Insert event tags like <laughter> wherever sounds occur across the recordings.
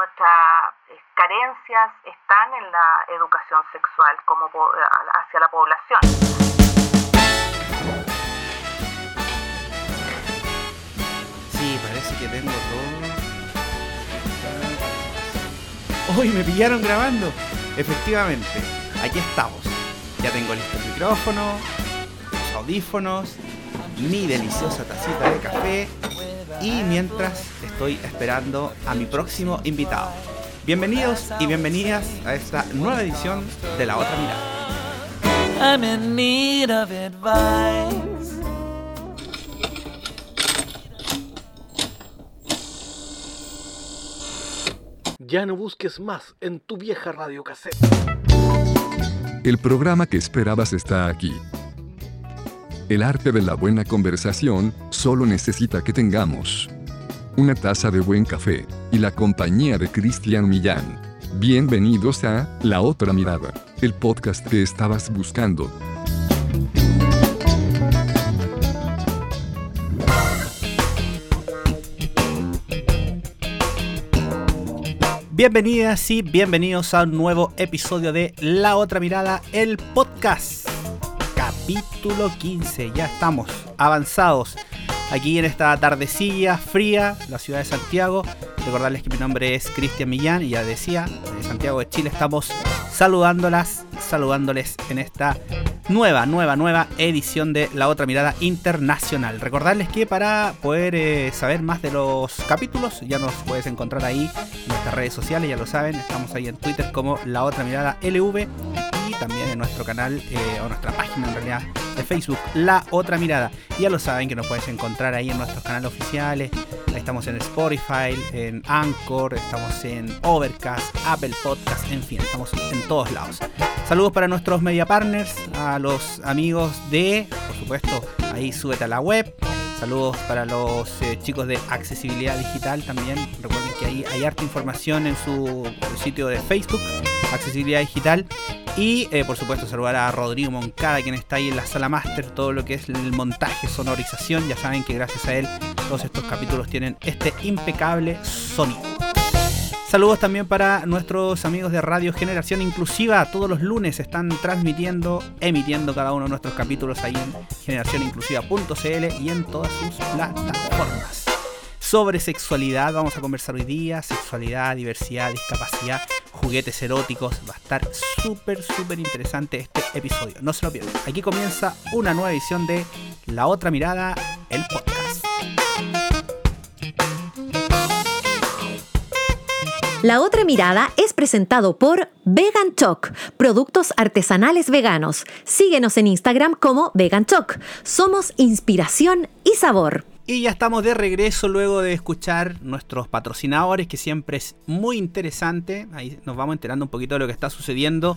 nuestras carencias están en la educación sexual como hacia la población. Sí, parece que tengo todo. Hoy me pillaron grabando. Efectivamente, aquí estamos. Ya tengo listo el micrófono, los audífonos, mi deliciosa tacita de café y mientras estoy esperando a mi próximo invitado. Bienvenidos y bienvenidas a esta nueva edición de La Otra Mirada. Ya no busques más en tu vieja radio cassette. El programa que esperabas está aquí. El arte de la buena conversación solo necesita que tengamos una taza de buen café y la compañía de Cristian Millán. Bienvenidos a La Otra Mirada, el podcast que estabas buscando. Bienvenidas y bienvenidos a un nuevo episodio de La Otra Mirada, el podcast. Capítulo 15, ya estamos avanzados aquí en esta tardecilla fría, la ciudad de Santiago. Recordarles que mi nombre es Cristian Millán y ya decía, de Santiago de Chile estamos saludándolas, saludándoles en esta nueva, nueva, nueva edición de La Otra Mirada Internacional. Recordarles que para poder eh, saber más de los capítulos, ya nos puedes encontrar ahí en nuestras redes sociales, ya lo saben, estamos ahí en Twitter como La Otra Mirada LV también en nuestro canal eh, o nuestra página en realidad de Facebook, La Otra Mirada. Ya lo saben que nos puedes encontrar ahí en nuestros canales oficiales. Estamos en Spotify, en Anchor, estamos en Overcast, Apple Podcast, en fin, estamos en todos lados. Saludos para nuestros media partners, a los amigos de, por supuesto, ahí súbete a la web. Saludos para los eh, chicos de accesibilidad digital también. Recuerden que ahí hay harta información en su sitio de Facebook, accesibilidad digital. Y eh, por supuesto saludar a Rodrigo Moncada, quien está ahí en la sala máster, todo lo que es el montaje, sonorización. Ya saben que gracias a él todos estos capítulos tienen este impecable sonido. Saludos también para nuestros amigos de Radio Generación Inclusiva. Todos los lunes están transmitiendo, emitiendo cada uno de nuestros capítulos ahí en generacioninclusiva.cl y en todas sus plataformas. Sobre sexualidad vamos a conversar hoy día, sexualidad, diversidad, discapacidad, juguetes eróticos. Va a estar súper, súper interesante este episodio. No se lo pierdan. Aquí comienza una nueva edición de La Otra Mirada, el podcast. La otra mirada es presentado por Vegan Choc, productos artesanales veganos. Síguenos en Instagram como Vegan Choc. Somos inspiración y sabor. Y ya estamos de regreso luego de escuchar nuestros patrocinadores, que siempre es muy interesante. Ahí nos vamos enterando un poquito de lo que está sucediendo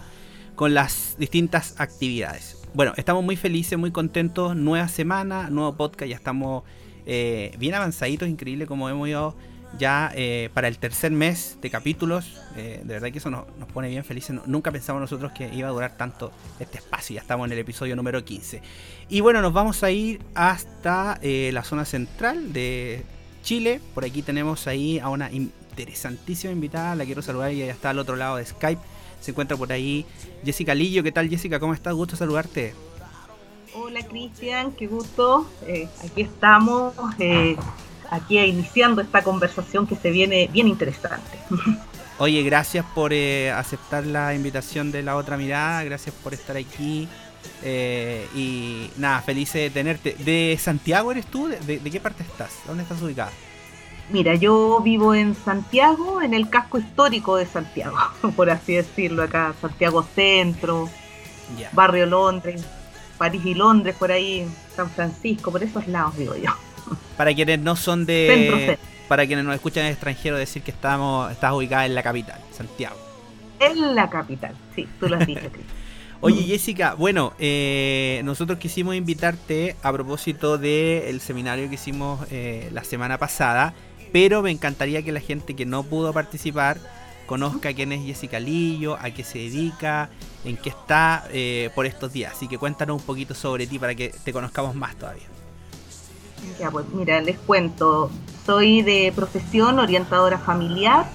con las distintas actividades. Bueno, estamos muy felices, muy contentos. Nueva semana, nuevo podcast, ya estamos eh, bien avanzaditos, increíble como hemos ido ya eh, para el tercer mes de capítulos. Eh, de verdad que eso nos, pone bien felices. nunca pensamos nosotros que iba a durar tanto este espacio. Ya estamos en el episodio número 15. Y bueno, nos vamos a ir hasta eh, la zona central de Chile. Por aquí tenemos ahí a una interesantísima invitada. La quiero saludar y ya está al otro lado de Skype. Se encuentra por ahí Jessica Lillo. ¿Qué tal Jessica? ¿Cómo estás? Gusto saludarte. Hola Cristian, qué gusto. aquí estamos aquí iniciando esta conversación que se viene bien interesante. <laughs> Oye, gracias por eh, aceptar la invitación de la otra mirada, gracias por estar aquí. Eh, y nada, feliz de tenerte. ¿De Santiago eres tú? ¿De, qué parte estás? ¿Dónde estás ubicada? Mira, yo vivo en Santiago, en el casco histórico de Santiago, <laughs> por así decirlo, acá, Santiago Centro, Barrio Londres, París y Londres, por ahí, San Francisco, por esos lados digo yo. Para quienes no son de. Para quienes nos escuchan en extranjero, decir que estamos, estás ubicada en la capital, Santiago. En la capital, sí, tú lo has dicho, <laughs> Oye, Jessica, bueno, eh, nosotros quisimos invitarte a propósito del seminario que hicimos eh, la semana pasada, pero me encantaría que la gente que no pudo participar conozca quién es Jessica Lillo, a qué se dedica, en qué está eh, por estos días. Así que cuéntanos un poquito sobre ti para que te conozcamos más todavía. Ya, pues mira, les cuento. Soy de profesión orientadora familiar.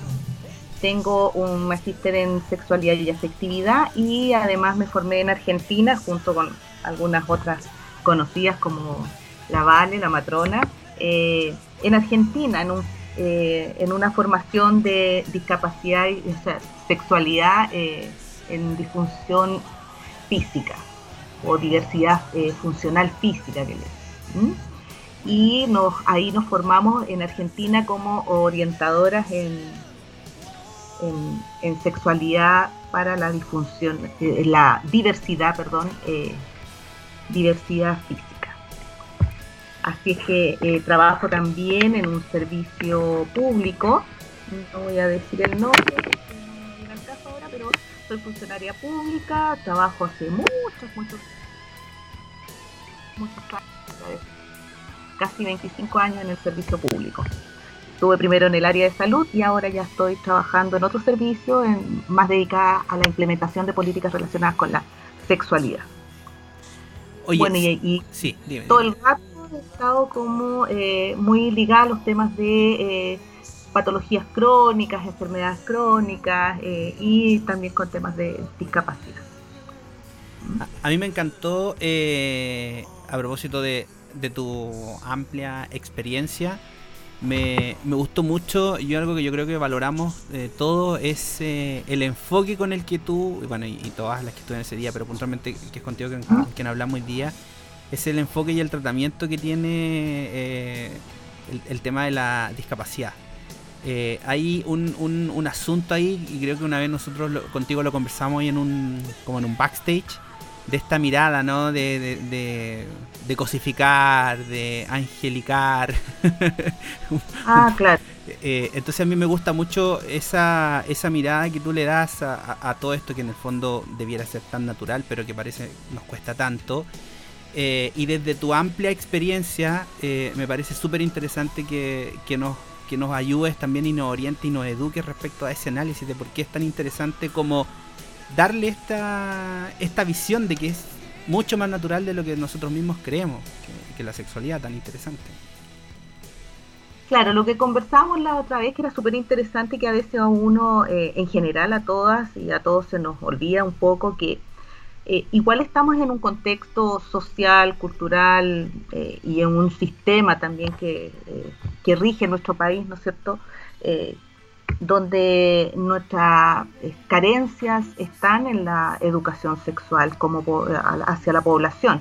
tengo un magíster en sexualidad y afectividad y además me formé en Argentina junto con algunas otras conocidas como la Vale, la Matrona, eh, en Argentina, en, eh, en, una formación de discapacidad y sexualidad eh, en disfunción física o diversidad funcional física que Y nos, ahí nos formamos en Argentina como orientadoras en, en, sexualidad para la disfunción, la diversidad, perdón, diversidad física. Así es que eh, trabajo también en un servicio público, no voy a decir el nombre, pero soy funcionaria pública, trabajo hace muchos, muchos, muchos años, casi 25 años en el servicio público. Estuve primero en el área de salud y ahora ya estoy trabajando en otro servicio en, más dedicada a la implementación de políticas relacionadas con la sexualidad. Oye, bueno, y, sí, todo el rato he estado como eh, muy ligada a los temas de eh, patologías crónicas, enfermedades crónicas eh, y también con temas de discapacidad. A, mí me encantó, a propósito de, tu amplia experiencia, me, gustó mucho y algo que yo creo que valoramos todo es el enfoque con el que tú, bueno, y, todas las que estuve ese día, pero puntualmente que es contigo con quien hablamos hoy día, es el enfoque y el tratamiento que tiene eh, el, tema de la discapacidad. Eh, hay un, un, asunto ahí y creo que una vez nosotros contigo lo conversamos ahí en un como en un backstage de esta mirada, ¿no? De, de, cosificar, de angelicar. ah, <laughs> claro. Eh, entonces a mí me gusta mucho esa, esa mirada que tú le das a, a, todo esto que en el fondo debiera ser tan natural, pero que parece nos cuesta tanto. Eh, y desde tu amplia experiencia, eh, me parece súper interesante que, nos, que nos ayudes también y nos orientes y nos eduques respecto a ese análisis de por qué es tan interesante como darle esta, esta visión de que es mucho más natural de lo que nosotros mismos creemos, que, la sexualidad tan interesante. Claro, lo que conversamos la otra vez que era súper interesante que a veces a uno, eh, en general a todas y a todos se nos olvida un poco que eh, igual estamos en un contexto social, cultural eh, y en un sistema también que, que, rige nuestro país, ¿no es cierto? Donde nuestras carencias están en la educación sexual como hacia la población.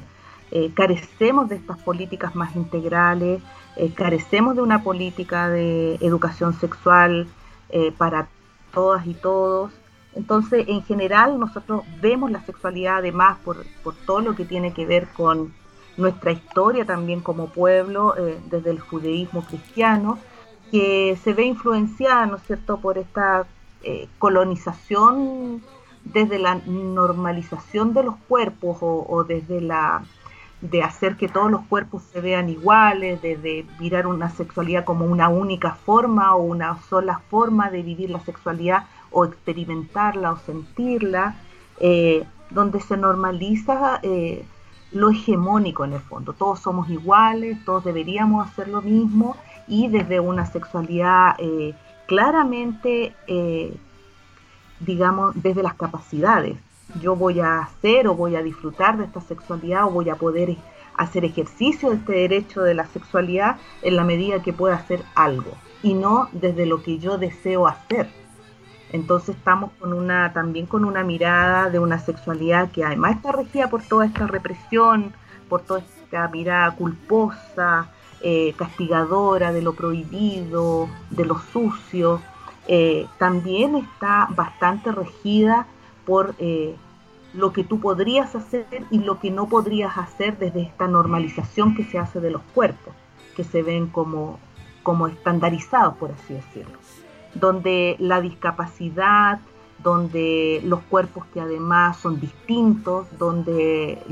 carecemos de estas políticas más integrales, carecemos de una política de educación sexual para todas y todos. Entonces, en general, nosotros vemos la sexualidad además por, todo lo que tiene que ver con nuestra historia también como pueblo, eh, desde el judaísmo cristiano, que se ve influenciada, ¿no es cierto?, por esta eh, colonización desde la normalización de los cuerpos o, desde la de hacer que todos los cuerpos se vean iguales, de, mirar una sexualidad como una única forma o una sola forma de vivir la sexualidad o experimentarla o sentirla, eh, donde se normaliza eh, lo hegemónico en el fondo. Todos somos iguales, todos deberíamos hacer lo mismo y desde una sexualidad eh, claramente, digamos, desde las capacidades. Yo voy a hacer o voy a disfrutar de esta sexualidad o voy a poder hacer ejercicio de este derecho de la sexualidad en la medida que pueda hacer algo y no desde lo que yo deseo hacer. Entonces estamos con una, también con una mirada de una sexualidad que además está regida por toda esta represión, por toda esta mirada culposa, eh, castigadora de lo prohibido, de lo sucio, eh, también está bastante regida por eh, lo que tú podrías hacer y lo que no podrías hacer desde esta normalización que se hace de los cuerpos, que se ven como, como estandarizados, por así decirlo. Donde la discapacidad, donde los cuerpos que además son distintos, donde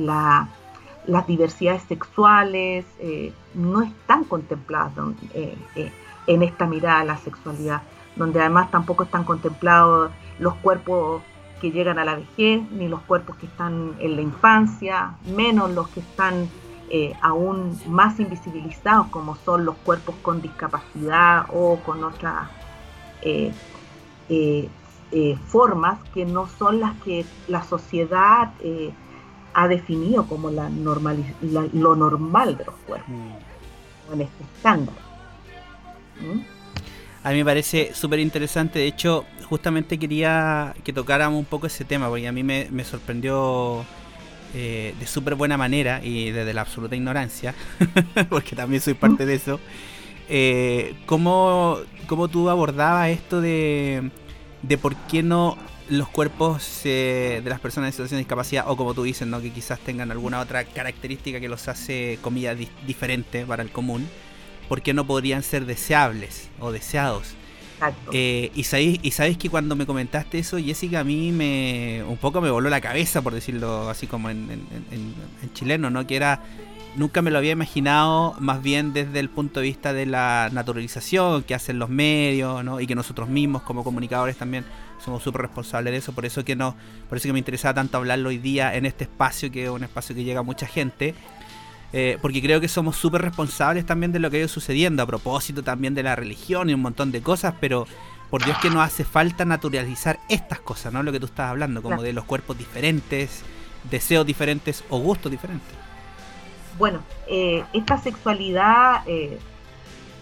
las diversidades sexuales eh, no están contempladas eh, eh, en esta mirada a la sexualidad, donde además tampoco están contemplados los cuerpos que llegan a la vejez, ni los cuerpos que están en la infancia, menos los que están aún más invisibilizados, como son los cuerpos con discapacidad o con otras formas que no son las que la sociedad ha definido como la normal, lo normal de los cuerpos, mm. en este estándar. ¿Mm? A mí me parece súper interesante, de hecho, justamente quería que tocáramos un poco ese tema, porque a mí me, sorprendió de súper buena manera y desde la absoluta ignorancia, <laughs> porque también soy parte de eso, eh, ¿cómo, ¿cómo, tú abordabas esto de, de por qué no los cuerpos de las personas en situación de discapacidad, o como tú dices, ¿no? que quizás tengan alguna otra característica que los hace, comillas, diferente para el común, ¿por qué no podrían ser deseables o deseados? Eh, y, sabéis, y sabéis que cuando me comentaste eso, Jessica, a mí me un poco me voló la cabeza, por decirlo así como en, en chileno, ¿no? Que era nunca me lo había imaginado más bien desde el punto de vista de la naturalización que hacen los medios ¿no? y que nosotros mismos como comunicadores también somos súper responsables de eso. Por eso que no por eso que me interesaba tanto hablarlo hoy día en este espacio que es un espacio que llega a mucha gente eh, porque creo que somos súper responsables también de lo que ha ido sucediendo a propósito también de la religión y un montón de cosas pero por Dios que nos hace falta naturalizar estas cosas no lo que tú estás hablando como de los cuerpos diferentes deseos diferentes o gustos diferentes bueno, eh, esta sexualidad, eh,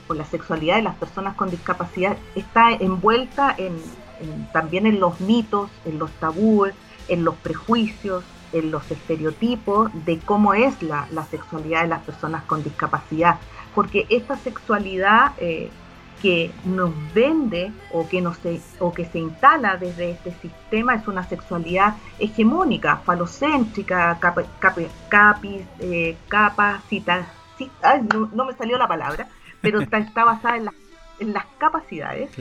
o la sexualidad de las personas con discapacidad, está envuelta en, también en los mitos, en los tabúes, en los prejuicios, en los estereotipos de cómo es la, sexualidad de las personas con discapacidad. Porque esta sexualidad eh, que nos vende o que, nos se, o que se instala desde este sistema es una sexualidad hegemónica, falocéntrica, capis, eh, capacita, no, me salió la palabra, pero está, está basada en, en, las capacidades.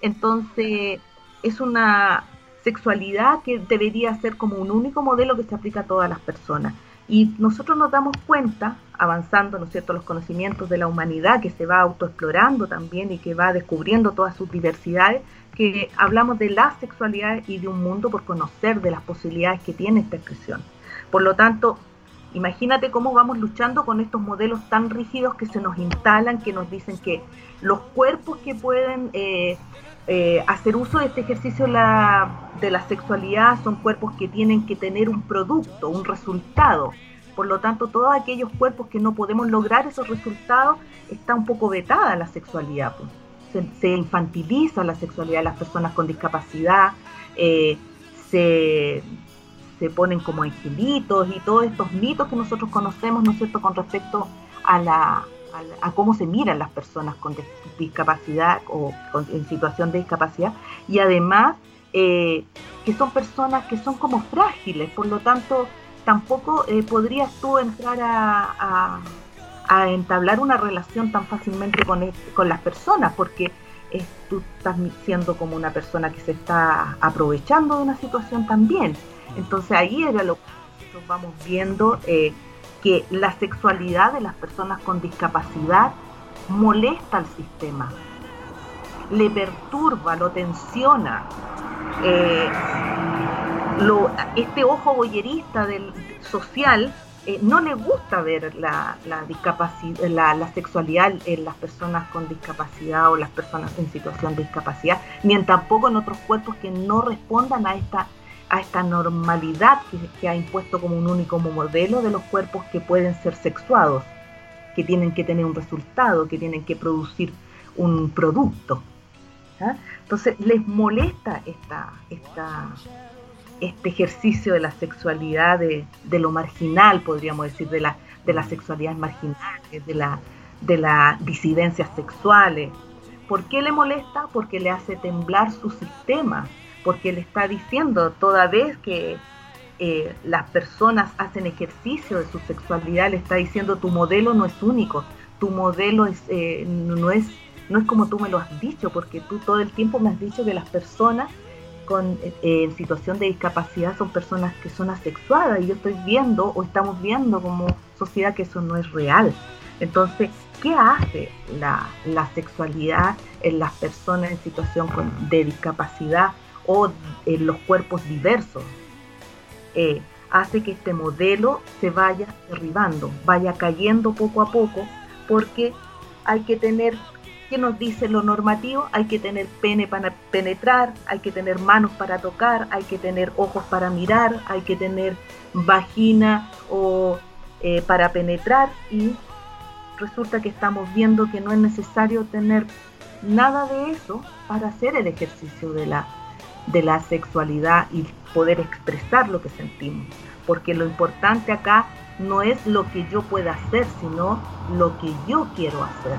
Entonces, es una sexualidad que debería ser como un único modelo que se aplica a todas las personas. Y nosotros nos damos cuenta, avanzando, ¿no es cierto?, los conocimientos de la humanidad, que se va autoexplorando también y que va descubriendo todas sus diversidades, que hablamos de la sexualidad y de un mundo por conocer de las posibilidades que tiene esta expresión. Por lo tanto, imagínate cómo vamos luchando con estos modelos tan rígidos que se nos instalan, que nos dicen que los cuerpos que pueden eh, eh, hacer uso de este ejercicio de la sexualidad son cuerpos que tienen que tener un producto, un resultado. Por lo tanto, todos aquellos cuerpos que no podemos lograr esos resultados, está un poco vetada la sexualidad. Pues. Se, infantiliza la sexualidad de las personas con discapacidad, eh, se, ponen como angelitos y todos estos mitos que nosotros conocemos, ¿no es cierto?, con respecto a la, a, cómo se miran las personas con discapacidad o en situación de discapacidad y además eh, que son personas que son como frágiles, por lo tanto tampoco eh, podrías tú entrar a, entablar una relación tan fácilmente con, con las personas porque tú estás siendo como una persona que se está aprovechando de una situación también. Entonces ahí era lo que nosotros vamos viendo. Eh, que la sexualidad de las personas con discapacidad molesta al sistema, le perturba, lo tensiona. Eh, este ojo boyerista del social eh, no le gusta ver la, discapacidad, la, sexualidad en las personas con discapacidad o las personas en situación de discapacidad, ni tampoco en otros cuerpos que no respondan a esta a esta normalidad que, ha impuesto como un único modelo de los cuerpos que pueden ser sexuados, que tienen que tener un resultado, que tienen que producir un producto. Entonces les molesta esta, esta, este ejercicio de la sexualidad, de, lo marginal, podríamos decir, de la, de las sexualidades marginales, de de las disidencias sexuales. ¿Por qué le molesta? Porque le hace temblar su sistema, porque le está diciendo toda vez que eh, las personas hacen ejercicio de su sexualidad, le está diciendo tu modelo no es único, tu modelo eh, no, es, no es como tú me lo has dicho, porque tú todo el tiempo me has dicho que las personas con, eh, en situación de discapacidad son personas que son asexuadas y yo estoy viendo o estamos viendo como sociedad que eso no es real. Entonces, ¿qué hace la, la sexualidad en las personas en situación de discapacidad? O en los cuerpos diversos, eh, hace que este modelo se vaya derribando, vaya cayendo poco a poco, porque hay que tener ¿Qué nos dice lo normativo? Hay que tener pene para penetrar, hay que tener manos para tocar, hay que tener ojos para mirar, hay que tener vagina o eh, para penetrar y resulta que estamos viendo que no es necesario tener nada de eso para hacer el ejercicio de la, de la sexualidad y poder expresar lo que sentimos. Porque lo importante acá no es lo que yo pueda hacer, sino lo que yo quiero hacer,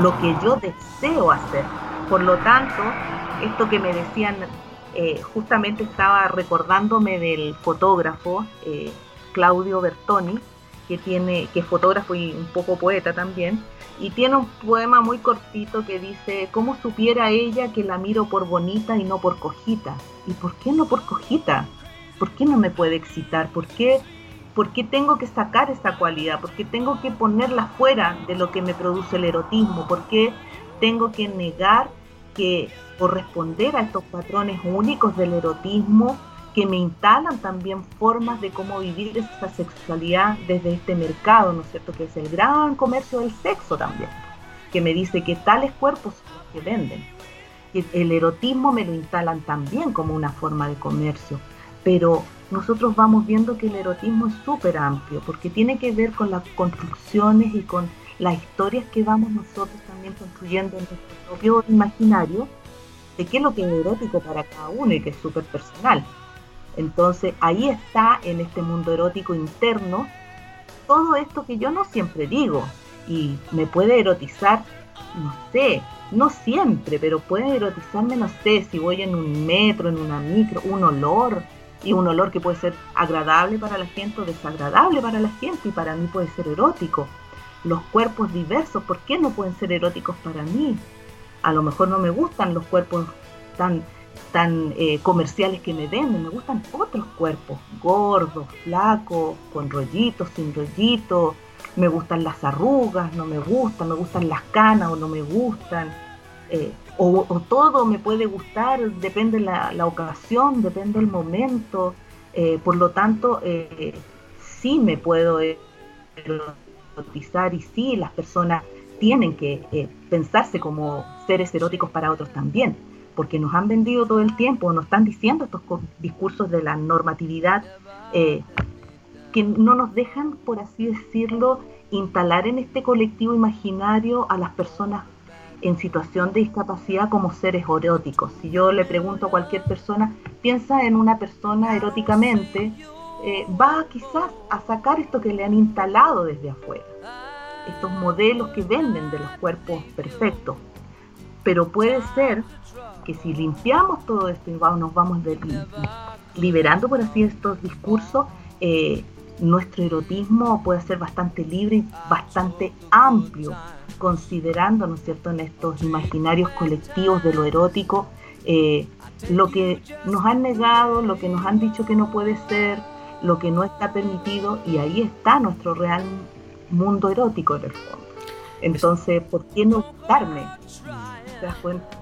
lo que yo deseo hacer. Por lo tanto, esto que me decían, eh, justamente estaba recordándome del fotógrafo eh, Claudio Bertoni, que tiene, que es fotógrafo y un poco poeta también, y tiene un poema muy cortito que dice, ¿cómo supiera ella que la miro por bonita y no por cojita? ¿Y por qué no por cojita? ¿Por qué no me puede excitar? ¿Por qué, ¿Por qué tengo que sacar esta cualidad? ¿Por qué tengo que ponerla fuera de lo que me produce el erotismo? ¿Por qué tengo que negar que corresponder a estos patrones únicos del erotismo que me instalan también formas de cómo vivir esa sexualidad desde este mercado, ¿no es cierto? Que es el gran comercio del sexo también, que me dice que tales cuerpos los que venden. El erotismo me lo instalan también como una forma de comercio, pero nosotros vamos viendo que el erotismo es súper amplio, porque tiene que ver con las construcciones y con las historias que vamos nosotros también construyendo en nuestro propio imaginario, de qué es lo que es erótico para cada uno y que es súper personal. Entonces ahí está en este mundo erótico interno todo esto que yo no siempre digo y me puede erotizar, no sé, no siempre, pero puede erotizarme, no sé, si voy en un metro, en una micro, un olor, y un olor que puede ser agradable para la gente o desagradable para la gente y para mí puede ser erótico. Los cuerpos diversos, ¿por qué no pueden ser eróticos para mí? A lo mejor no me gustan los cuerpos tan tan eh, comerciales que me venden, me gustan otros cuerpos, gordos, flacos, con rollitos, sin rollitos, me gustan las arrugas, no me gustan, me gustan las canas o no me gustan, eh, o, todo me puede gustar, depende la, ocasión, depende el momento, eh, por lo tanto, sí me puedo erotizar y sí las personas tienen que pensarse como seres eróticos para otros también porque nos han vendido todo el tiempo, nos están diciendo estos discursos de la normatividad, eh, que no nos dejan, por así decirlo, instalar en este colectivo imaginario a las personas en situación de discapacidad como seres eróticos. Si yo le pregunto a cualquier persona, piensa en una persona eróticamente, eh, va quizás a sacar esto que le han instalado desde afuera, estos modelos que venden de los cuerpos perfectos. Pero puede ser que si limpiamos todo esto y nos vamos liberando, por así, estos discursos, eh, nuestro erotismo puede ser bastante libre y bastante amplio, considerando, ¿no es cierto?, en estos imaginarios colectivos de lo erótico, eh, lo que nos han negado, lo que nos han dicho que no puede ser, lo que no está permitido, y ahí está nuestro real mundo erótico en el fondo. Entonces, ¿por qué no darme? ¿Te?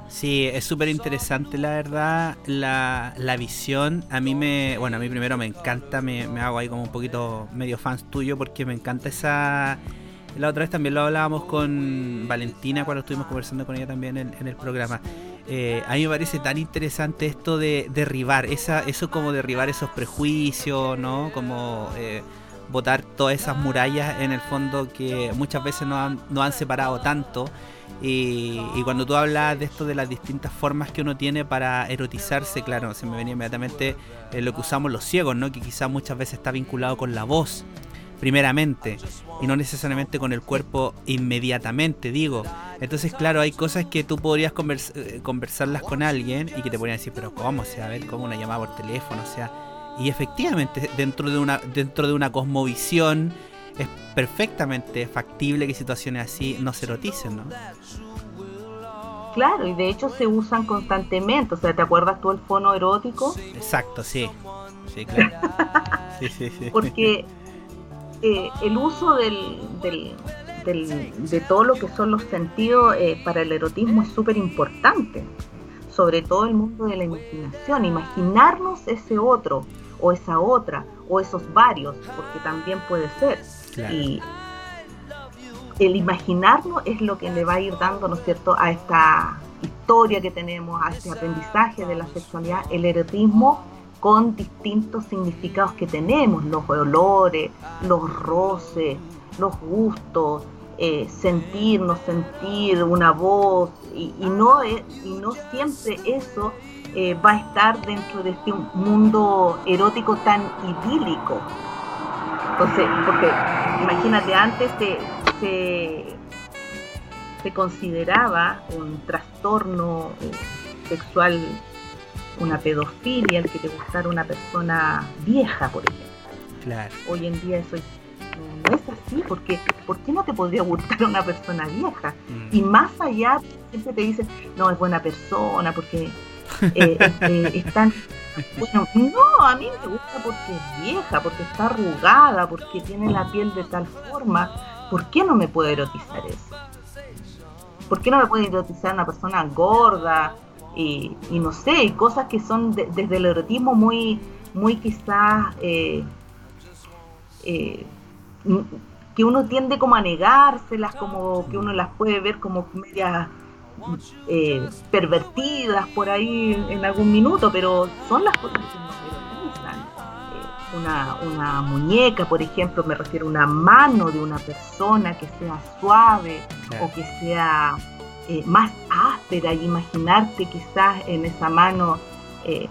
Sí, es súper interesante la verdad, la, la, visión. A mí me, bueno, a mí primero me encanta, me, hago ahí como un poquito medio fans tuyo porque me encanta esa... La otra vez también lo hablábamos con Valentina cuando estuvimos conversando con ella también en, el programa. Eh, a mí me parece tan interesante esto de derribar, esa, eso como derribar esos prejuicios, ¿no? Como... Eh, botar todas esas murallas en el fondo que muchas veces nos han, han separado tanto y, cuando tú hablas de esto de las distintas formas que uno tiene para erotizarse, claro, se me venía inmediatamente eh, lo que usamos los ciegos, ¿no? Que quizás muchas veces está vinculado con la voz, primeramente, y no necesariamente con el cuerpo inmediatamente, digo. Entonces, claro, hay cosas que tú podrías eh, conversarlas con alguien y que te podrían decir, pero ¿cómo? O sea, a ver, como una llamada por teléfono, o sea. Y efectivamente, dentro de una, dentro de una cosmovisión es perfectamente factible que situaciones así no se eroticen, ¿no? Claro, y de hecho se usan constantemente. O sea, ¿te acuerdas tú el fono erótico? Exacto, sí. Sí, claro. <laughs> sí, sí, sí. Porque eh, el uso del, del, de todo lo que son los sentidos eh, para el erotismo es súper importante. Sobre todo el mundo de la imaginación. Imaginarnos ese otro, o esa otra, o esos varios, porque también puede ser. Y el imaginarnos es lo que le va a ir dando, ¿no es cierto?, a esta historia que tenemos, a este aprendizaje de la sexualidad, el erotismo con distintos significados que tenemos, los olores, los roces, los gustos, eh, sentirnos, sentir una voz, y, no, y no siempre eso eh, va a estar dentro de este mundo erótico tan idílico. Entonces, porque imagínate, antes se, se, consideraba un trastorno sexual, una pedofilia, el que te gustara una persona vieja, por ejemplo. Claro. Hoy en día eso no es así, porque ¿por qué no te podría gustar una persona vieja? Mm. Y más allá, siempre te dicen, no, es buena persona, porque eh, eh, están... Bueno, no, a mí me gusta porque es vieja, porque está arrugada, porque tiene la piel de tal forma. ¿Por qué no me puede erotizar eso? ¿Por qué no me puede erotizar una persona gorda? Y, no sé, y cosas que son desde el erotismo muy, muy quizás eh, que uno tiende como a negárselas, como que uno las puede ver como medias eh, pervertidas por ahí en algún minuto, pero son las cosas que nos erotizan. Eh, una, una muñeca, por ejemplo, me refiero a una mano de una persona que sea suave o que sea eh, más áspera y imaginarte quizás en esa mano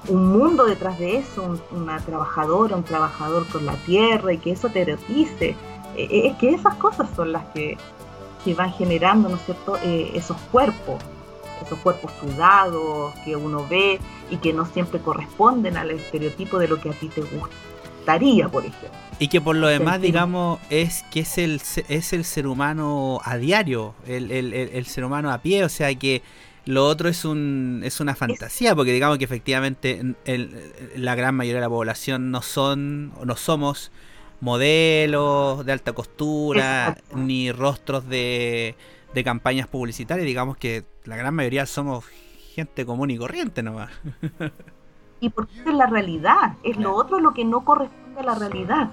un mundo detrás de eso, una trabajadora, un trabajador con la tierra y que eso te erotice. es que esas cosas son las que que van generando, ¿no es cierto?, eh, esos cuerpos, esos cuerpos sudados que uno ve y que no siempre corresponden al estereotipo de lo que a ti te gustaría, por ejemplo. Y que por lo demás, digamos, es que es el, es el ser humano a diario, el, el, el, ser humano a pie, o sea que lo otro es, un, es una fantasía, porque digamos que efectivamente la gran mayoría de la población no son, no somos modelos de alta costura, <laughs> ni rostros de, de campañas publicitarias. Digamos que la gran mayoría somos gente común y corriente nomás. y porque es la realidad, es lo otro lo que no corresponde a la realidad.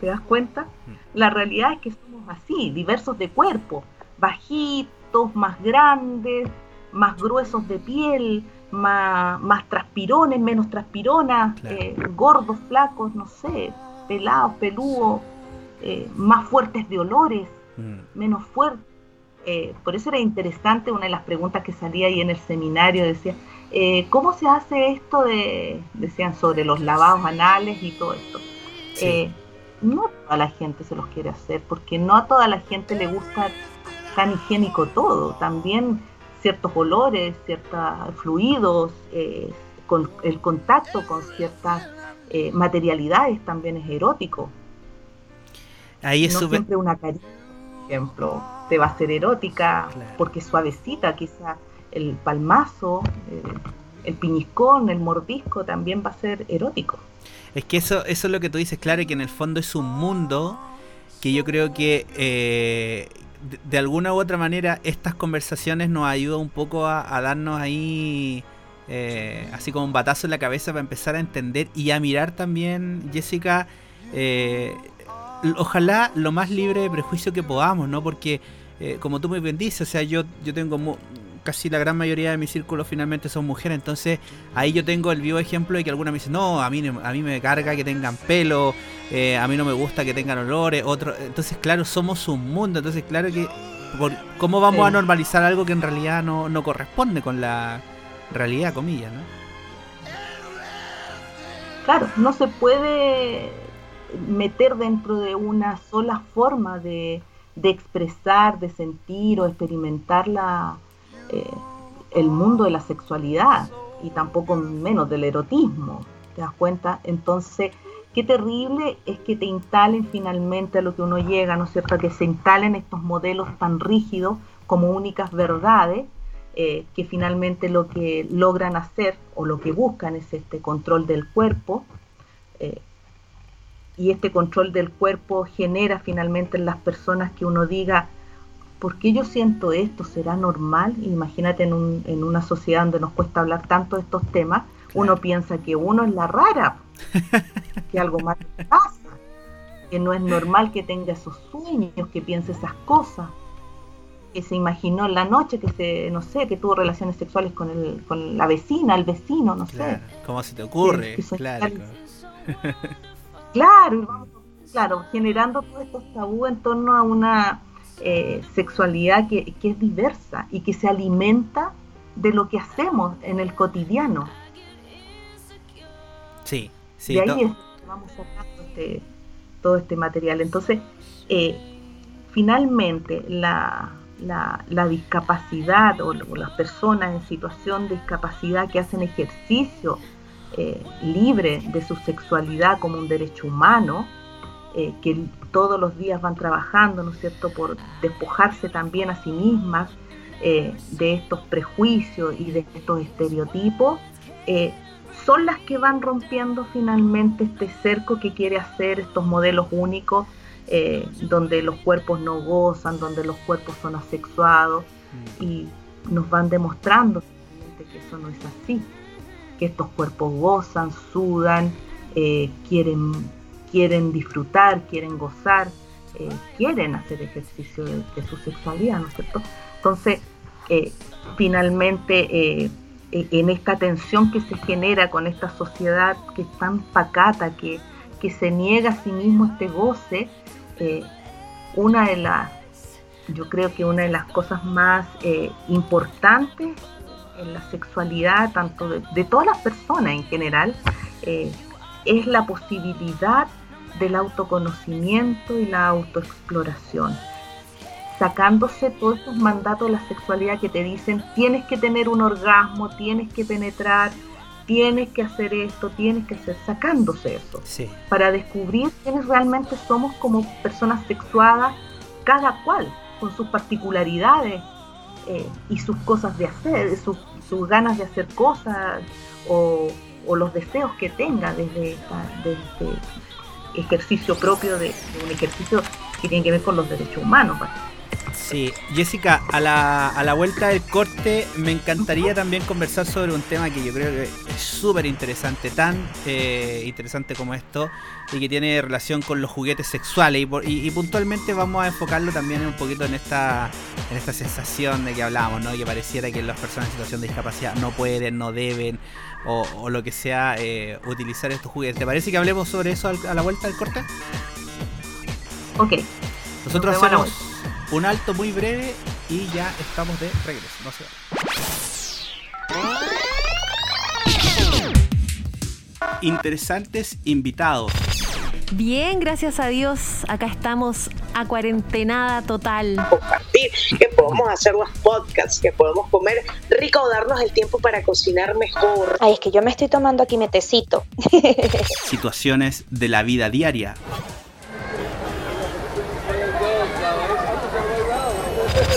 ¿Te das cuenta? Mm. La realidad es que somos así, diversos de cuerpo, bajitos, más grandes, más gruesos de piel, más, más transpirones, menos transpironas, eh, gordos, flacos, no sé, pelados, peludos, eh, más fuertes de olores, mm. menos fuertes. Eh, por eso era interesante una de las preguntas que salía ahí en el seminario, decía, eh, ¿cómo se hace esto de, decían, sobre los lavados anales y todo esto? no a toda la gente se los quiere hacer, porque no a toda la gente le gusta tan higiénico todo, también ciertos olores, ciertos fluidos, con el contacto con ciertas eh, materialidades también es erótico. Ahí es no siempre una caricia, por ejemplo, te va a ser erótica porque suavecita, quizá el palmazo, eh, el piñiscón, el mordisco también va a ser erótico. Es que eso, eso es lo que tú dices, claro, que en el fondo es un mundo que yo creo que eh, de, alguna u otra manera estas conversaciones nos ayudan un poco a darnos ahí eh, así como un batazo en la cabeza para empezar a entender y a mirar también, Jessica, eh, ojalá lo más libre de prejuicio que podamos, ¿no? Porque, eh, como tú muy bien dices, o sea, yo, yo tengo casi la gran mayoría de mi círculo finalmente son mujeres, entonces ahí yo tengo el vivo ejemplo de que alguna me dice, no, a mí, a mí me carga que tengan pelo, a mí no me gusta que tengan olores, otro, entonces claro, somos un mundo, entonces claro que, ¿cómo vamos a normalizar algo que en realidad no, no corresponde con la realidad, comillas, ¿no? Claro, no se puede meter dentro de una sola forma de, expresar, de sentir o experimentar la, eh, el mundo de la sexualidad y tampoco menos del erotismo, ¿te das cuenta? Entonces, qué terrible es que te instalen finalmente a lo que uno llega, ¿no es cierto? Que se instalen estos modelos tan rígidos como únicas verdades eh, que finalmente lo que logran hacer o lo que buscan es este control del cuerpo. Eh, y este control del cuerpo genera finalmente en las personas que uno diga, ¿por qué yo siento esto? ¿Será normal? Imagínate en, un, en una sociedad donde nos cuesta hablar tanto de estos temas, uno piensa que uno es la rara, <laughs> que algo más pasa, que no es normal que tenga esos sueños, que piense esas cosas que se imaginó en la noche, que se, no sé, que tuvo relaciones sexuales con, el, con la vecina, el vecino, no sé. ¿Cómo se te ocurre? claro. claro, <laughs> claro, generando todos estos tabú en torno a una eh, sexualidad que, que es diversa y que se alimenta de lo que hacemos en el cotidiano. Sí, sí. De ahí vamos sacando este, todo este material. Entonces, eh, finalmente, la, la, discapacidad o, las personas en situación de discapacidad que hacen ejercicio eh, libre de su sexualidad como un derecho humano, eh, que todos los días van trabajando, ¿no es cierto?, por despojarse también a sí mismas de estos prejuicios y de estos estereotipos, son las que van rompiendo finalmente este cerco que quiere hacer estos modelos únicos, eh, donde los cuerpos no gozan, donde los cuerpos son asexuados, mm. y nos van demostrando que eso no es así, que estos cuerpos gozan, sudan, eh, quieren, quieren disfrutar, quieren gozar, eh, quieren hacer ejercicio de, su sexualidad, ¿no es cierto? Entonces, finalmente eh, en esta tensión que se genera con esta sociedad que es tan pacata, que, que se niega a sí mismo este goce, eh, una de las, yo creo que una de las cosas más eh, importantes en la sexualidad, tanto de, todas las personas en general, es la posibilidad del autoconocimiento y la autoexploración. Sacándose todos estos mandatos de la sexualidad que te dicen tienes que tener un orgasmo, tienes que penetrar, tienes que hacer esto, tienes que hacer, sacándose eso, para descubrir quiénes realmente somos como personas sexuadas, cada cual, con sus particularidades eh, y sus cosas de hacer, sus, ganas de hacer cosas o, los deseos que tenga desde, este ejercicio propio de, un ejercicio que tiene que ver con los derechos humanos. Sí, Jessica, a la, a la vuelta del corte me encantaría también conversar sobre un tema que yo creo que es súper interesante, tan eh, interesante como esto, y que tiene relación con los juguetes sexuales. Y, puntualmente vamos a enfocarlo también un poquito en esta, en esta sensación de que hablábamos, ¿no? que pareciera que las personas en situación de discapacidad no pueden, no deben, o, lo que sea, eh, utilizar estos juguetes. ¿Te parece que hablemos sobre eso a la vuelta del corte? Ok. Nosotros hacemos un alto muy breve y ya estamos de regreso. No se Interesantes invitados. Bien, gracias a Dios. Acá estamos a cuarentenada total. Compartir, que podemos hacer los podcasts, que podemos comer rico darnos el tiempo para cocinar mejor. Ay, es que yo me estoy tomando aquí metecito. <laughs> Situaciones de la vida diaria.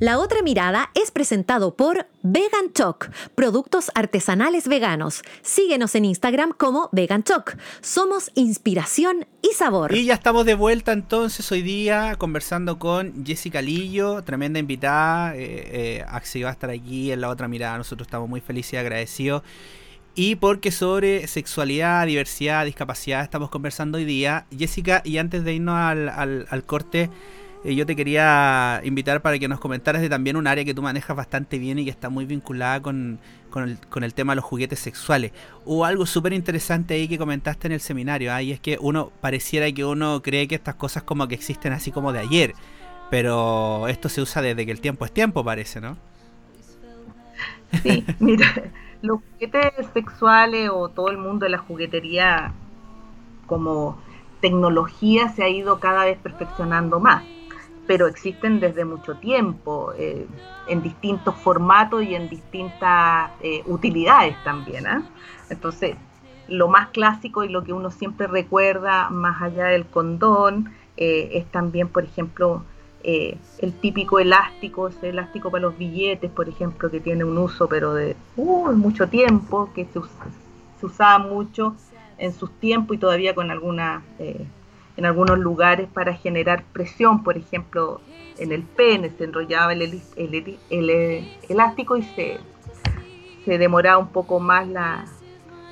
La otra mirada es presentado por Vegan Choc, productos artesanales veganos. Síguenos en Instagram como Vegan Choc. Somos inspiración y sabor. Y ya estamos de vuelta entonces hoy día conversando con Jessica Lillo, tremenda invitada. Eh, eh, Axi va a estar aquí en la otra mirada. Nosotros estamos muy felices y agradecidos. Y porque sobre sexualidad, diversidad, discapacidad estamos conversando hoy día. Jessica, y antes de irnos al, al corte eh, yo te quería invitar para que nos comentaras de también un área que tú manejas bastante bien y que está muy vinculada con, el, tema de los juguetes sexuales. Hubo algo súper interesante ahí que comentaste en el seminario, y es que uno pareciera que uno cree que estas cosas como que existen así como de ayer, pero esto se usa desde que el tiempo es tiempo, parece, ¿no? Sí, <laughs> mira, los juguetes sexuales o todo el mundo de la juguetería como tecnología se ha ido cada vez perfeccionando más pero existen desde mucho tiempo, eh, en distintos formatos y en distintas eh, utilidades también. ¿ah? Entonces, lo más clásico y lo que uno siempre recuerda, más allá del condón, eh, es también, por ejemplo, eh, el típico elástico, ese elástico para los billetes, por ejemplo, que tiene un uso pero de mucho tiempo, que se, se, usaba mucho en sus tiempos y todavía con alguna, eh, en algunos lugares para generar presión, por ejemplo, en el pene se enrollaba el, el, elástico y se, se demoraba un poco más la,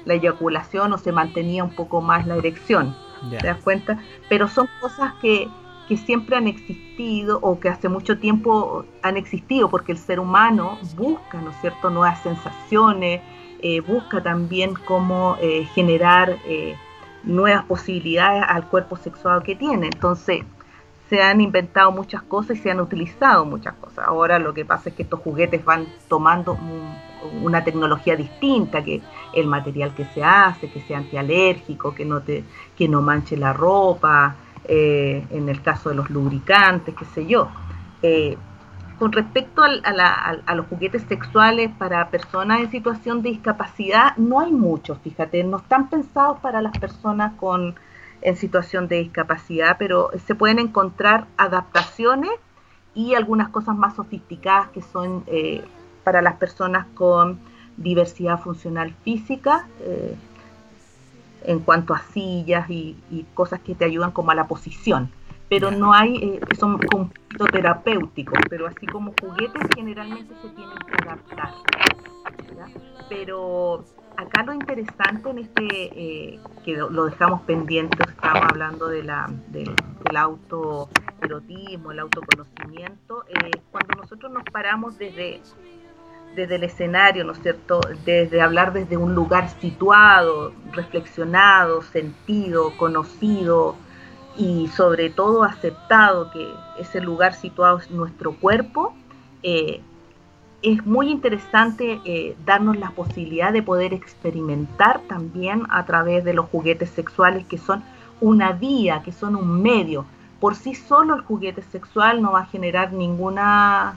la eyaculación o se mantenía un poco más la erección. ¿Te das cuenta? Pero son cosas que, que siempre han existido o que hace mucho tiempo han existido, porque el ser humano busca, ¿no es cierto?, nuevas sensaciones, eh, busca también cómo eh, generar eh, nuevas posibilidades al cuerpo sexual que tiene. Entonces, se han inventado muchas cosas y se han utilizado muchas cosas. Ahora lo que pasa es que estos juguetes van tomando una tecnología distinta, que el material que se hace, que sea antialérgico, que no, te, que no manche la ropa, eh, en el caso de los lubricantes, qué sé yo. Eh, con respecto a, los juguetes sexuales para personas en situación de discapacidad, no hay muchos, fíjate, no están pensados para las personas con, en situación de discapacidad, pero se pueden encontrar adaptaciones y algunas cosas más sofisticadas que son eh, para las personas con diversidad funcional física, en cuanto a sillas y, cosas que te ayudan como a la posición. Pero no hay, eh, son un terapéuticos, pero así como juguetes generalmente se tienen que adaptar. Pero acá lo interesante en este, eh, que lo dejamos pendiente, estamos hablando de la, del autoerotismo, el autoconocimiento, eh, cuando nosotros nos paramos desde desde el escenario, ¿no es cierto? Desde hablar desde un lugar situado, reflexionado, sentido, conocido y sobre todo aceptado que ese lugar situado es nuestro cuerpo, eh, es muy interesante eh, darnos la posibilidad de poder experimentar también a través de los juguetes sexuales que son una vía, que son un medio. Por sí solo el juguete sexual no va a generar ninguna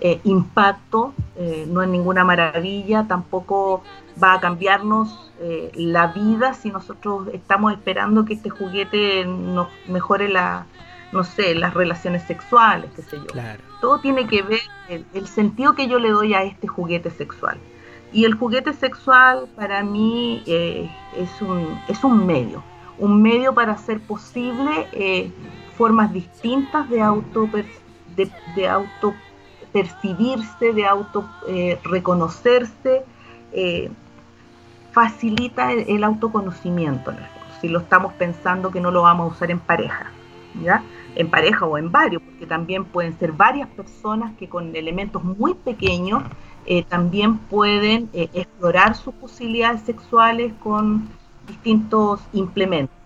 eh, impacto, eh, no es ninguna maravilla, tampoco va a cambiarnos eh, la vida si nosotros estamos esperando que este juguete nos mejore la, no sé, las relaciones sexuales, qué sé yo. Todo tiene que ver el, el sentido que yo le doy a este juguete sexual. Y el juguete sexual para mí es, un, es un medio, un medio para hacer posible formas distintas de auto de, de auto percibirse, de auto eh, reconocerse, eh, facilita el, autoconocimiento, si lo estamos pensando que no lo vamos a usar en pareja, ¿ya? En pareja o en varios, porque también pueden ser varias personas que con elementos muy pequeños eh, también pueden explorar sus posibilidades sexuales con distintos implementos.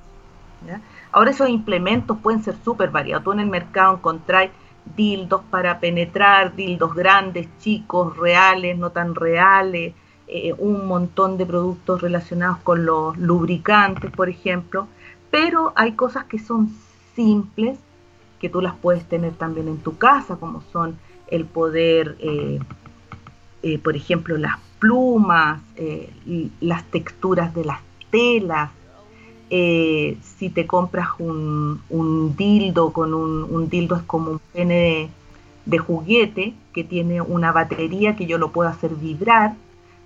Ahora esos implementos pueden ser súper variados. Tú en el mercado encontráis dildos para penetrar, dildos grandes, chicos, reales, no tan reales, eh, un montón de productos relacionados con los lubricantes, por ejemplo, pero hay cosas que son simples, que tú las puedes tener también en tu casa, como son el poder, eh, eh, por ejemplo, las plumas, las texturas de las telas, eh, si te compras un, dildo con un, dildo es como un pene de, juguete que tiene una batería que yo lo puedo hacer vibrar,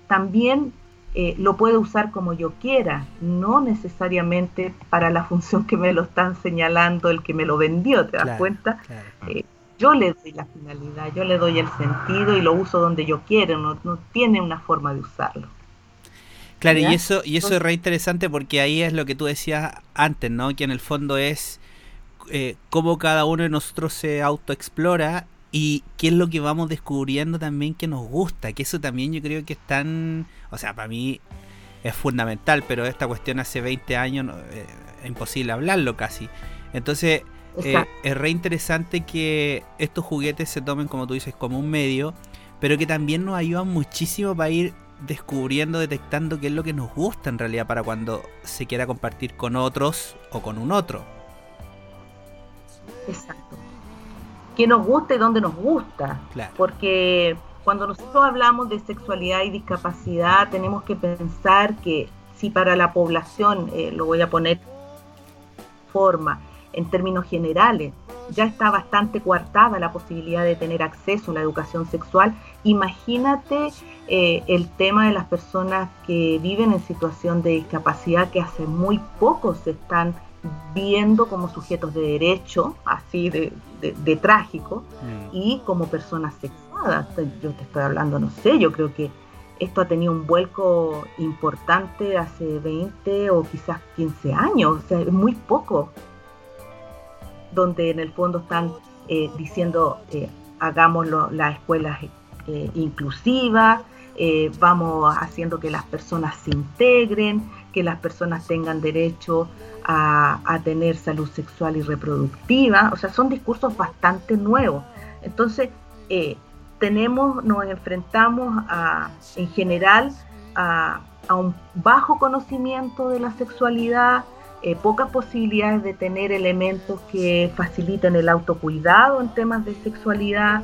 también eh, lo puedo usar como yo quiera, no necesariamente para la función que me lo están señalando el que me lo vendió, ¿te das cuenta? Eh, yo le doy la finalidad, yo le doy el sentido y lo uso donde yo quiero, no, no tiene una forma de usarlo. Claro, y eso, y eso es re interesante porque ahí es lo que tú decías antes, ¿no? Que en el fondo es eh, cómo cada uno de nosotros se autoexplora y qué es lo que vamos descubriendo también que nos gusta, que eso también yo creo que es tan, o sea, para mí es fundamental, pero esta cuestión hace 20 años eh, es imposible hablarlo casi. Entonces, eh, es re interesante que estos juguetes se tomen, como tú dices, como un medio, pero que también nos ayudan muchísimo para ir descubriendo, detectando qué es lo que nos gusta en realidad para cuando se quiera compartir con otros o con un otro. Exacto. Que nos gusta y dónde nos gusta. Porque cuando nosotros hablamos de sexualidad y discapacidad, tenemos que pensar que si para la población, eh, lo voy a poner forma, en términos generales, ya está bastante coartada la posibilidad de tener acceso a la educación sexual. Imagínate eh, el tema de las personas que viven en situación de discapacidad que hace muy poco se están viendo como sujetos de derecho, así de, trágico, mm. y como personas sexuadas. Yo te estoy hablando, no sé, yo creo que esto ha tenido un vuelco importante hace 20 o quizás 15 años, o sea, es muy poco, donde en el fondo están eh, diciendo eh, hagamos las escuelas eh, inclusivas, vamos haciendo que las personas se integren, que las personas tengan derecho a, tener salud sexual y reproductiva, o sea, son discursos bastante nuevos. Entonces, tenemos, nos enfrentamos en general a, un bajo conocimiento de la sexualidad, eh, pocas posibilidades de tener elementos que faciliten el autocuidado en temas de sexualidad,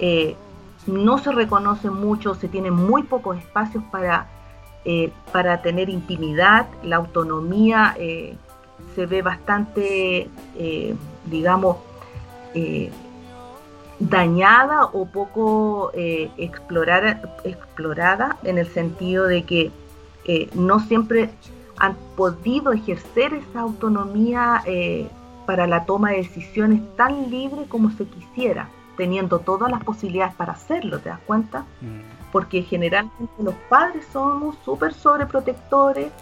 eh, no se reconoce mucho, se tienen muy pocos espacios para, eh, para tener intimidad, la autonomía se ve bastante, digamos, dañada o poco explorada, en el sentido de que no siempre han podido ejercer esa autonomía eh, para la toma de decisiones tan libre como se quisiera, teniendo todas las posibilidades para hacerlo, ¿te das cuenta? Mm. Porque generalmente los padres somos súper sobreprotectores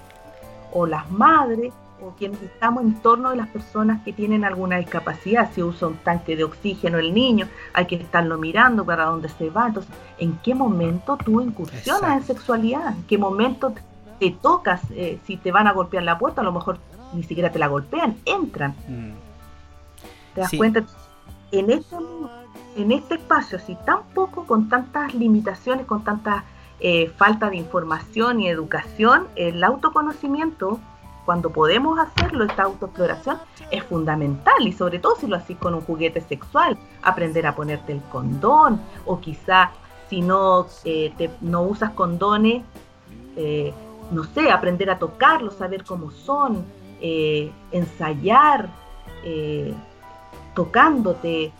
o las madres o quienes estamos en torno de las personas que tienen alguna discapacidad, si usa un tanque de oxígeno el niño, hay que estarlo mirando para dónde se va. Entonces, ¿en qué momento tú incursionas en sexualidad? ¿En qué momento te tocas? Eh, si te van a golpear la puerta, a lo mejor ni siquiera te la golpean, entran. Mm. ¿Te das cuenta? En este, en este espacio, así tan poco, con tantas limitaciones, con tanta eh, falta de información y educación, el autoconocimiento cuando podemos hacerlo, esta autoexploración es fundamental y sobre todo si lo haces con un juguete sexual, aprender a ponerte el condón o quizá si no, eh, no usas condones, eh, no sé, aprender a tocarlos, saber cómo son, eh, ensayar, tocándote,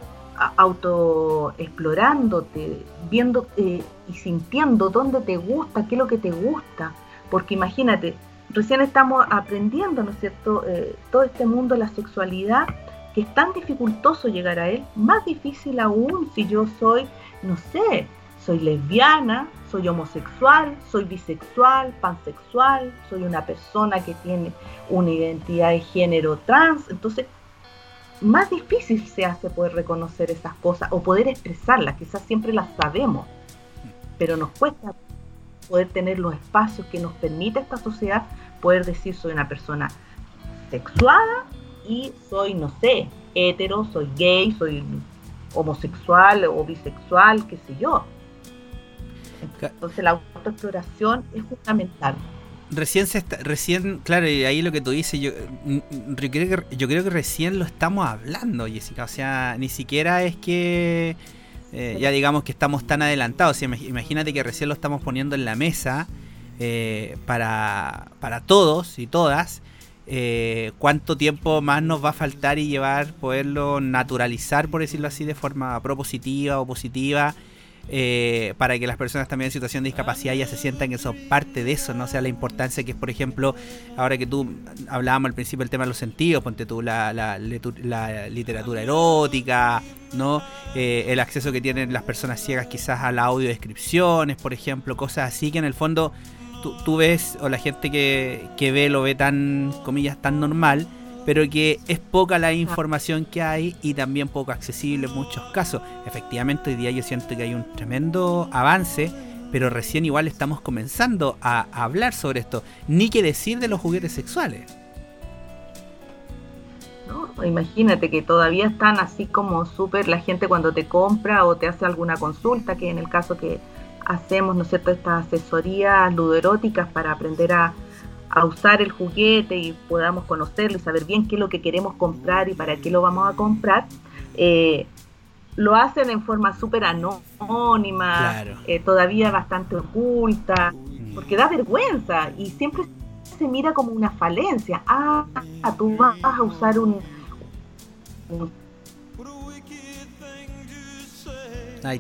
autoexplorándote, viendo y sintiendo dónde te gusta, qué es lo que te gusta. Porque imagínate, recién estamos aprendiendo, ¿no es cierto?, eh, todo este mundo de la sexualidad, que es tan dificultoso llegar a él, más difícil aún si yo soy, no sé, soy lesbiana, soy homosexual, soy bisexual, pansexual, soy una persona que tiene una identidad de género trans, entonces más difícil se hace poder reconocer esas cosas o poder expresarlas, quizás siempre las sabemos, pero nos cuesta poder tener los espacios que nos permite esta sociedad, poder decir soy una persona sexuada y soy, no sé, hetero, soy gay, soy homosexual o bisexual, qué sé yo. Entonces la autoexploración es fundamental. Recién, se recién, claro, y ahí lo que tú dices, yo, yo, creo que, yo creo que recién lo estamos hablando, Jessica. O sea, ni siquiera es que eh, ya digamos que estamos tan adelantados. Imagínate que recién lo estamos poniendo en la mesa eh, para, para, todos y todas. Eh, cuánto tiempo más nos va a faltar y llevar, poderlo naturalizar, por decirlo así, de forma propositiva o positiva eh, para que las personas también en situación de discapacidad ya se sientan que son parte de eso, no sea la importancia que es, por ejemplo, ahora que tú hablábamos al principio del tema de los sentidos, ponte tú la, la, literatura erótica, ¿no? Eh, el acceso que tienen las personas ciegas quizás a la audiodescripciones, por ejemplo, cosas así que en el fondo tú, tú ves, o la gente que, que ve lo ve tan, comillas, tan normal, pero que es poca la información que hay y también poco accesible en muchos casos. Efectivamente, hoy día yo siento que hay un tremendo avance, pero recién igual estamos comenzando a, hablar sobre esto. Ni que decir de los juguetes sexuales. No, imagínate que todavía están así como súper la gente cuando te compra o te hace alguna consulta, que en el caso que hacemos, ¿no es cierto?, estas asesorías ludoeróticas para aprender a a usar el juguete y podamos conocerlo y saber bien qué es lo que queremos comprar y para qué lo vamos a comprar, eh, lo hacen en forma súper anónima, eh, todavía bastante oculta, mm. porque da vergüenza y siempre se mira como una falencia. Ah, tú vas a usar un,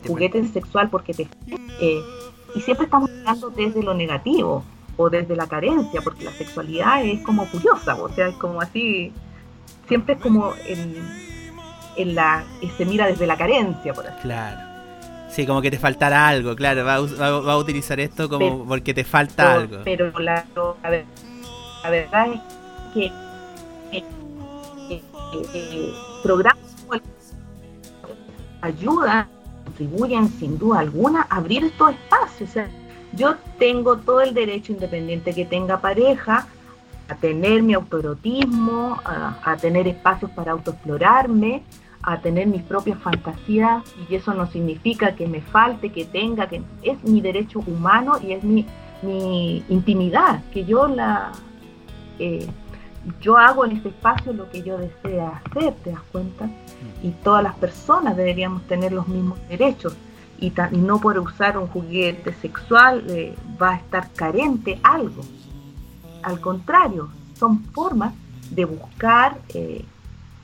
juguete sexual porque te... Eh, y siempre estamos hablando desde lo negativo o desde la carencia, porque la sexualidad es como curiosa, o sea, es como así, siempre es como en, en la, se mira desde la carencia, por así Claro. Sí, como que te faltará algo, claro, va, va, a utilizar esto como porque te falta algo. Pero la, la, verdad es que eh, programas ayudan, contribuyen sin duda alguna a abrir estos espacios. O sea, yo tengo todo el derecho, independiente que tenga pareja, a tener mi autoerotismo, a, tener espacios para autoexplorarme, a tener mis propias fantasías, y eso no significa que me falte, que tenga, que es mi derecho humano y es mi, mi intimidad, que yo la eh, yo hago en este espacio lo que yo desea hacer, ¿te das cuenta? Y todas las personas deberíamos tener los mismos derechos y, no por usar un juguete sexual eh, va a estar carente algo. Al contrario, son formas de buscar eh,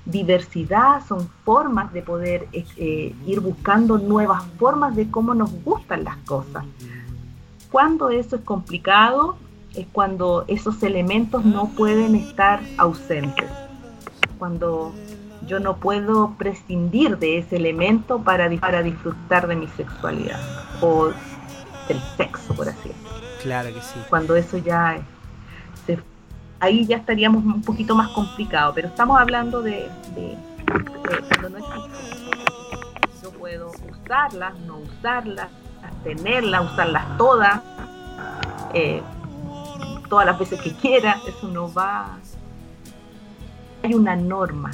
diversidad, son formas de poder eh, ir buscando nuevas formas de cómo nos gustan las cosas. Cuando eso es complicado, es cuando esos elementos no pueden estar ausentes, cuando yo no puedo prescindir de ese elemento para, para disfrutar de mi sexualidad o del sexo, por así decirlo. Claro que sí. Cuando eso ya ahí ya estaríamos un poquito más complicado, pero estamos hablando de, cuando no Yo puedo usarlas, no usarlas, tenerlas, usarlas todas. Eh, todas las veces que quiera, eso no va. Hay una norma.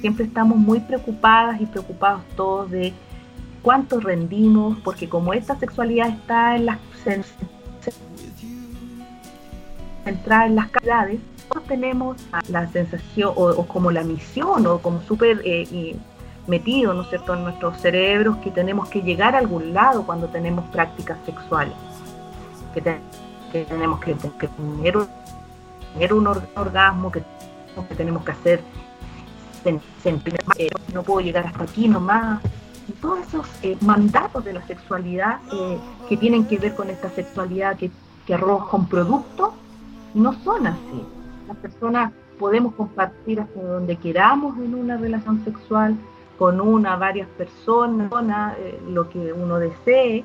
Siempre estamos muy preocupadas y preocupados todos de cuánto rendimos, porque como esta sexualidad está en las centrada en las calidades, todos tenemos la sensación o, como la misión o como súper eh, metido, ¿no es cierto?, en nuestros cerebros que tenemos que llegar a algún lado cuando tenemos prácticas sexuales. Que que tenemos que, tener, un, tener un orgasmo, que, tenemos que hacer eh, no puedo llegar hasta aquí nomás. Y todos esos eh, mandatos de la sexualidad eh, que tienen que ver con esta sexualidad que, que arroja un producto, no son así. Las personas podemos compartir hasta donde queramos en una relación sexual, con una, varias personas, lo que uno desee,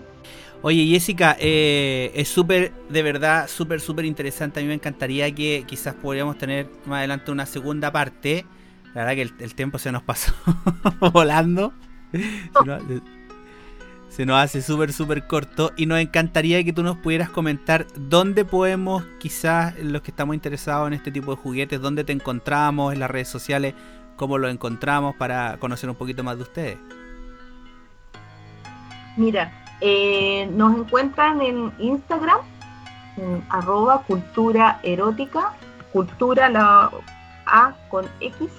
Oye, Jessica, eh, es súper, de verdad, súper, súper interesante. A mí me encantaría que quizás podríamos tener más adelante una segunda parte. La verdad que el, tiempo se nos pasó <laughs> volando. Se nos, hace súper, súper corto. Y nos encantaría que tú nos pudieras comentar dónde podemos, quizás los que estamos interesados en este tipo de juguetes, dónde te encontramos en las redes sociales, cómo lo encontramos para conocer un poquito más de ustedes. Mira, eh, nos encuentran en Instagram, en arroba cultura cultura la A con X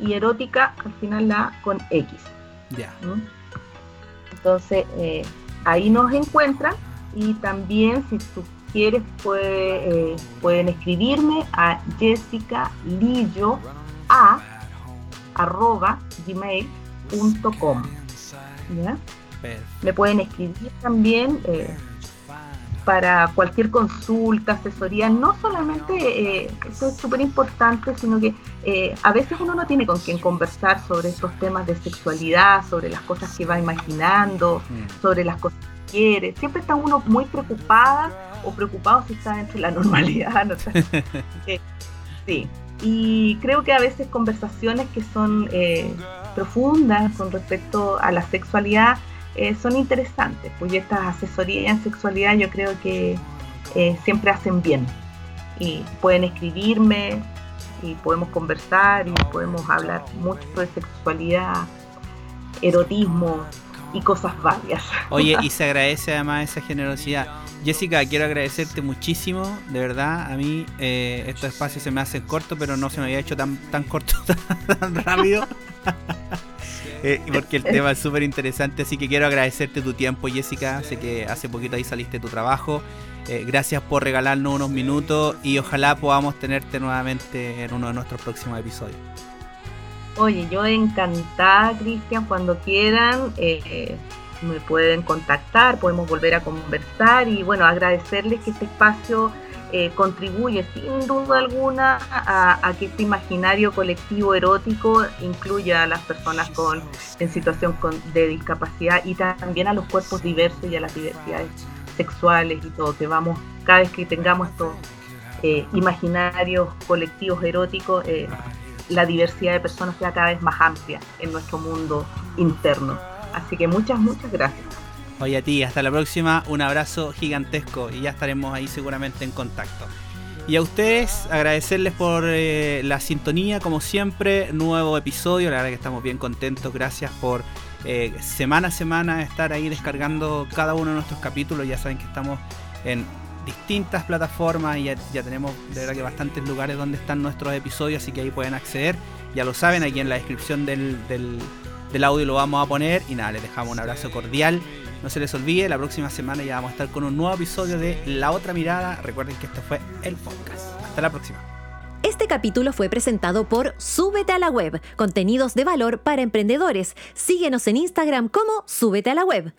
y erótica al final la A con X. Ya. ¿Mm? Entonces, eh, ahí nos encuentran y también si tú quieres eh, pueden escribirme a Jessica Lillo a arroba gmail.com. ¿Ya? Me pueden escribir también eh, para cualquier consulta, asesoría, no solamente, eh, esto es súper importante, sino que eh, a veces uno no tiene con quién conversar sobre estos temas de sexualidad, sobre las cosas que va imaginando, mm. sobre las cosas que quiere. Siempre está uno muy preocupada o preocupado si está dentro de la <laughs> normalidad. ¿no? <laughs> sí, y creo que a veces conversaciones que son profundas con respecto a la sexualidad, eh, son interesantes, pues estas asesorías en sexualidad yo creo que eh, siempre hacen bien y pueden escribirme y podemos conversar y podemos hablar mucho de sexualidad, erotismo y cosas varias. <laughs> Oye, y se agradece además esa generosidad. Jessica, quiero agradecerte muchísimo, de verdad. A mí eh, estos espacios se me hacen cortos, pero no se me había hecho tan, tan corto, <laughs> tan rápido. <laughs> Eh, porque el <laughs> tema es súper interesante, así que quiero agradecerte tu tiempo, Jessica. Sé que hace poquito ahí saliste tu trabajo. Eh, gracias por regalarnos unos minutos y ojalá podamos tenerte nuevamente en uno de nuestros próximos episodios. Oye, yo encantada, Cristian, cuando quieran. Eh, me pueden contactar, podemos volver a conversar y bueno, agradecerles que este espacio eh, contribuye sin duda alguna a, que este imaginario colectivo erótico incluya a las personas con, en situación de discapacidad y también a los cuerpos diversos y a las diversidades sexuales y todo, que vamos, cada vez que tengamos estos eh, imaginarios colectivos eróticos, eh, la diversidad de personas sea cada vez más amplia en nuestro mundo interno. Así que muchas, muchas gracias. Oye a ti, hasta la próxima, un abrazo gigantesco y ya estaremos ahí seguramente en contacto. Y a ustedes agradecerles por eh, la sintonía, como siempre, nuevo episodio, la verdad que estamos bien contentos, gracias por eh, semana a semana estar ahí descargando cada uno de nuestros capítulos, ya saben que estamos en distintas plataformas y ya, tenemos de verdad que bastantes lugares donde están nuestros episodios, así que ahí pueden acceder, ya lo saben, aquí en la descripción del, audio lo vamos a poner. Y nada, les dejamos un abrazo cordial no se les olvide, la próxima semana ya vamos a estar con un nuevo episodio de La Otra Mirada. Recuerden que esto fue el podcast. Hasta la próxima. Este capítulo fue presentado por Súbete a la Web, contenidos de valor para emprendedores. Síguenos en Instagram como Súbete a la Web.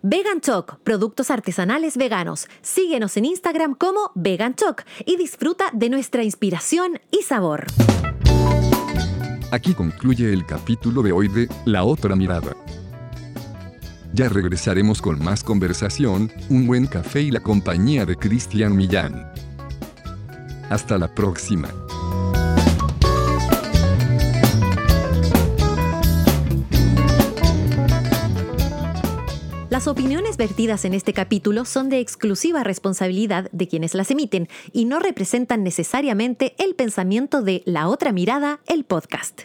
Vegan Choc, productos artesanales veganos. Síguenos en Instagram como Vegan Choc y disfruta de nuestra inspiración y sabor. Aquí concluye el capítulo de hoy de La Otra Mirada. Ya regresaremos con más conversación, un buen café y la compañía de Cristian Millán. Hasta la próxima. Las opiniones vertidas en este capítulo son de exclusiva responsabilidad de quienes las emiten y no representan necesariamente el pensamiento de La Otra Mirada, el podcast.